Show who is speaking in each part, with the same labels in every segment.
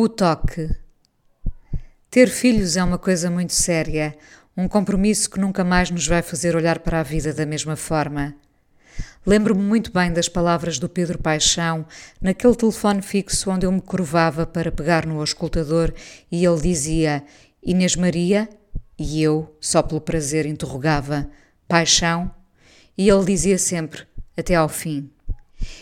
Speaker 1: O toque. Ter filhos é uma coisa muito séria, um compromisso que nunca mais nos vai fazer olhar para a vida da mesma forma. Lembro-me muito bem das palavras do Pedro Paixão naquele telefone fixo onde eu me curvava para pegar no auscultador e ele dizia Inês Maria? E eu, só pelo prazer, interrogava Paixão? E ele dizia sempre até ao fim.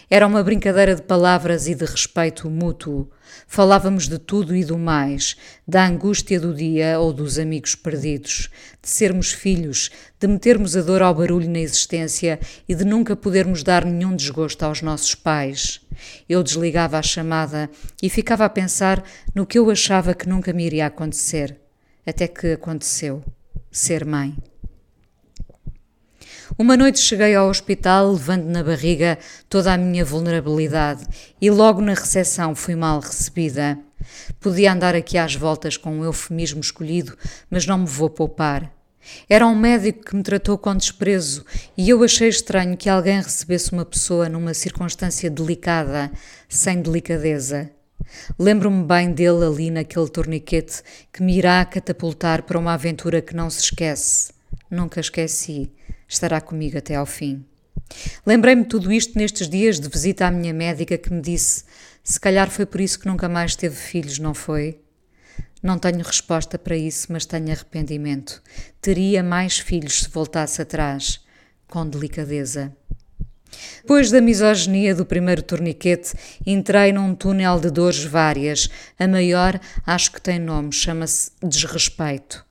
Speaker 1: Era uma brincadeira de palavras e de respeito mútuo. Falávamos de tudo e do mais, da angústia do dia ou dos amigos perdidos, de sermos filhos, de metermos a dor ao barulho na existência e de nunca podermos dar nenhum desgosto aos nossos pais. Eu desligava a chamada e ficava a pensar no que eu achava que nunca me iria acontecer. Até que aconteceu: ser mãe. Uma noite cheguei ao hospital levando na barriga toda a minha vulnerabilidade e logo na recepção fui mal recebida. Podia andar aqui às voltas com um eufemismo escolhido, mas não me vou poupar. Era um médico que me tratou com desprezo e eu achei estranho que alguém recebesse uma pessoa numa circunstância delicada, sem delicadeza. Lembro-me bem dele ali naquele torniquete que me irá catapultar para uma aventura que não se esquece. Nunca esqueci estará comigo até ao fim. Lembrei-me tudo isto nestes dias de visita à minha médica que me disse: se calhar foi por isso que nunca mais teve filhos, não foi? Não tenho resposta para isso, mas tenho arrependimento. Teria mais filhos se voltasse atrás, com delicadeza. Depois da misoginia do primeiro torniquete, entrei num túnel de dores várias. A maior, acho que tem nome, chama-se desrespeito.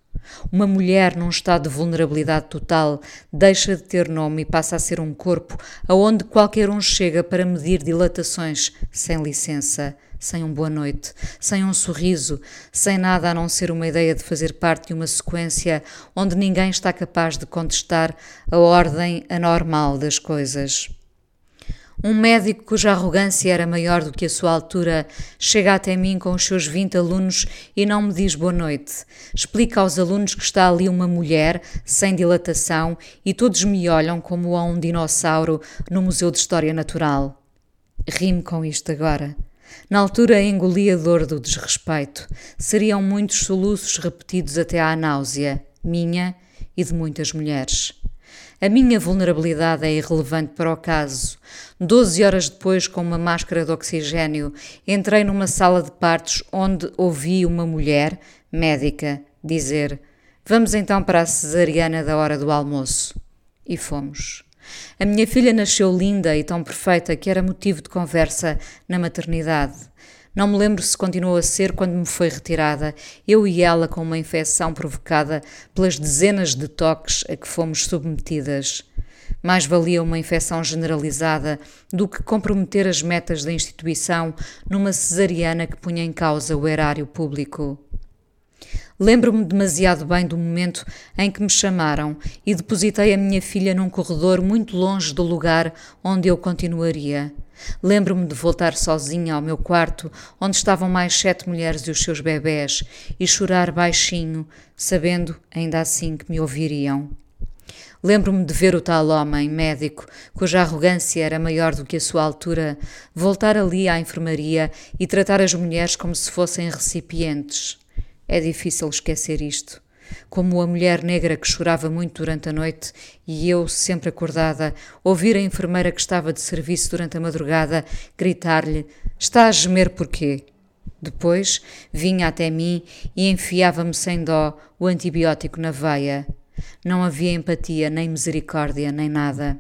Speaker 1: Uma mulher num estado de vulnerabilidade total deixa de ter nome e passa a ser um corpo aonde qualquer um chega para medir dilatações sem licença, sem um boa noite, sem um sorriso, sem nada a não ser uma ideia de fazer parte de uma sequência onde ninguém está capaz de contestar a ordem anormal das coisas. Um médico cuja arrogância era maior do que a sua altura chega até mim com os seus 20 alunos e não me diz boa noite. Explica aos alunos que está ali uma mulher, sem dilatação, e todos me olham como a um dinossauro no Museu de História Natural. Rime com isto agora. Na altura engoli a dor do desrespeito. Seriam muitos soluços repetidos até à náusea, minha e de muitas mulheres. A minha vulnerabilidade é irrelevante para o caso. Doze horas depois, com uma máscara de oxigênio, entrei numa sala de partos onde ouvi uma mulher, médica, dizer: Vamos então para a cesariana da hora do almoço. E fomos. A minha filha nasceu linda e tão perfeita que era motivo de conversa na maternidade. Não me lembro se continuou a ser quando me foi retirada, eu e ela com uma infecção provocada pelas dezenas de toques a que fomos submetidas. Mais valia uma infecção generalizada do que comprometer as metas da instituição numa cesariana que punha em causa o erário público. Lembro-me demasiado bem do momento em que me chamaram e depositei a minha filha num corredor muito longe do lugar onde eu continuaria. Lembro-me de voltar sozinha ao meu quarto, onde estavam mais sete mulheres e os seus bebés, e chorar baixinho, sabendo, ainda assim, que me ouviriam. Lembro-me de ver o tal homem, médico, cuja arrogância era maior do que a sua altura, voltar ali à enfermaria e tratar as mulheres como se fossem recipientes. É difícil esquecer isto como a mulher negra que chorava muito durante a noite e eu, sempre acordada, ouvir a enfermeira que estava de serviço durante a madrugada gritar-lhe: Está a gemer porquê? Depois vinha até mim e enfiava-me sem dó o antibiótico na veia. Não havia empatia, nem misericórdia, nem nada.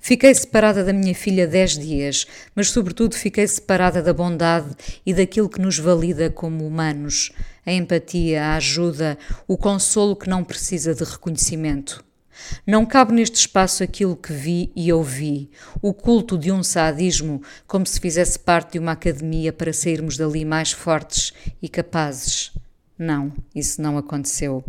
Speaker 1: Fiquei separada da minha filha dez dias, mas sobretudo fiquei separada da bondade e daquilo que nos valida como humanos, a empatia, a ajuda, o consolo que não precisa de reconhecimento. Não cabe neste espaço aquilo que vi e ouvi, o culto de um sadismo, como se fizesse parte de uma academia para sairmos dali mais fortes e capazes. Não, isso não aconteceu.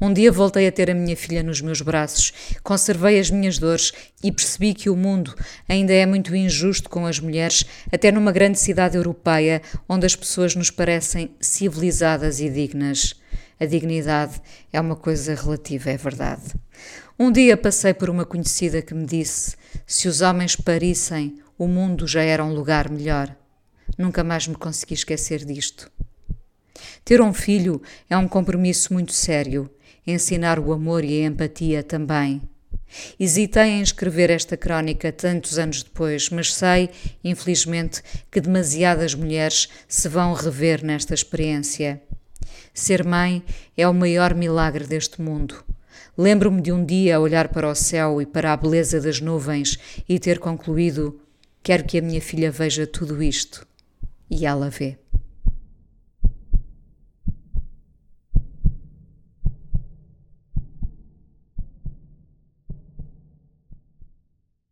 Speaker 1: Um dia voltei a ter a minha filha nos meus braços, conservei as minhas dores e percebi que o mundo ainda é muito injusto com as mulheres, até numa grande cidade europeia onde as pessoas nos parecem civilizadas e dignas. A dignidade é uma coisa relativa, é verdade. Um dia passei por uma conhecida que me disse: se os homens parissem, o mundo já era um lugar melhor. Nunca mais me consegui esquecer disto. Ter um filho é um compromisso muito sério. Ensinar o amor e a empatia também. Hesitei em escrever esta crónica tantos anos depois, mas sei, infelizmente, que demasiadas mulheres se vão rever nesta experiência. Ser mãe é o maior milagre deste mundo. Lembro-me de um dia olhar para o céu e para a beleza das nuvens e ter concluído: quero que a minha filha veja tudo isto. E ela vê.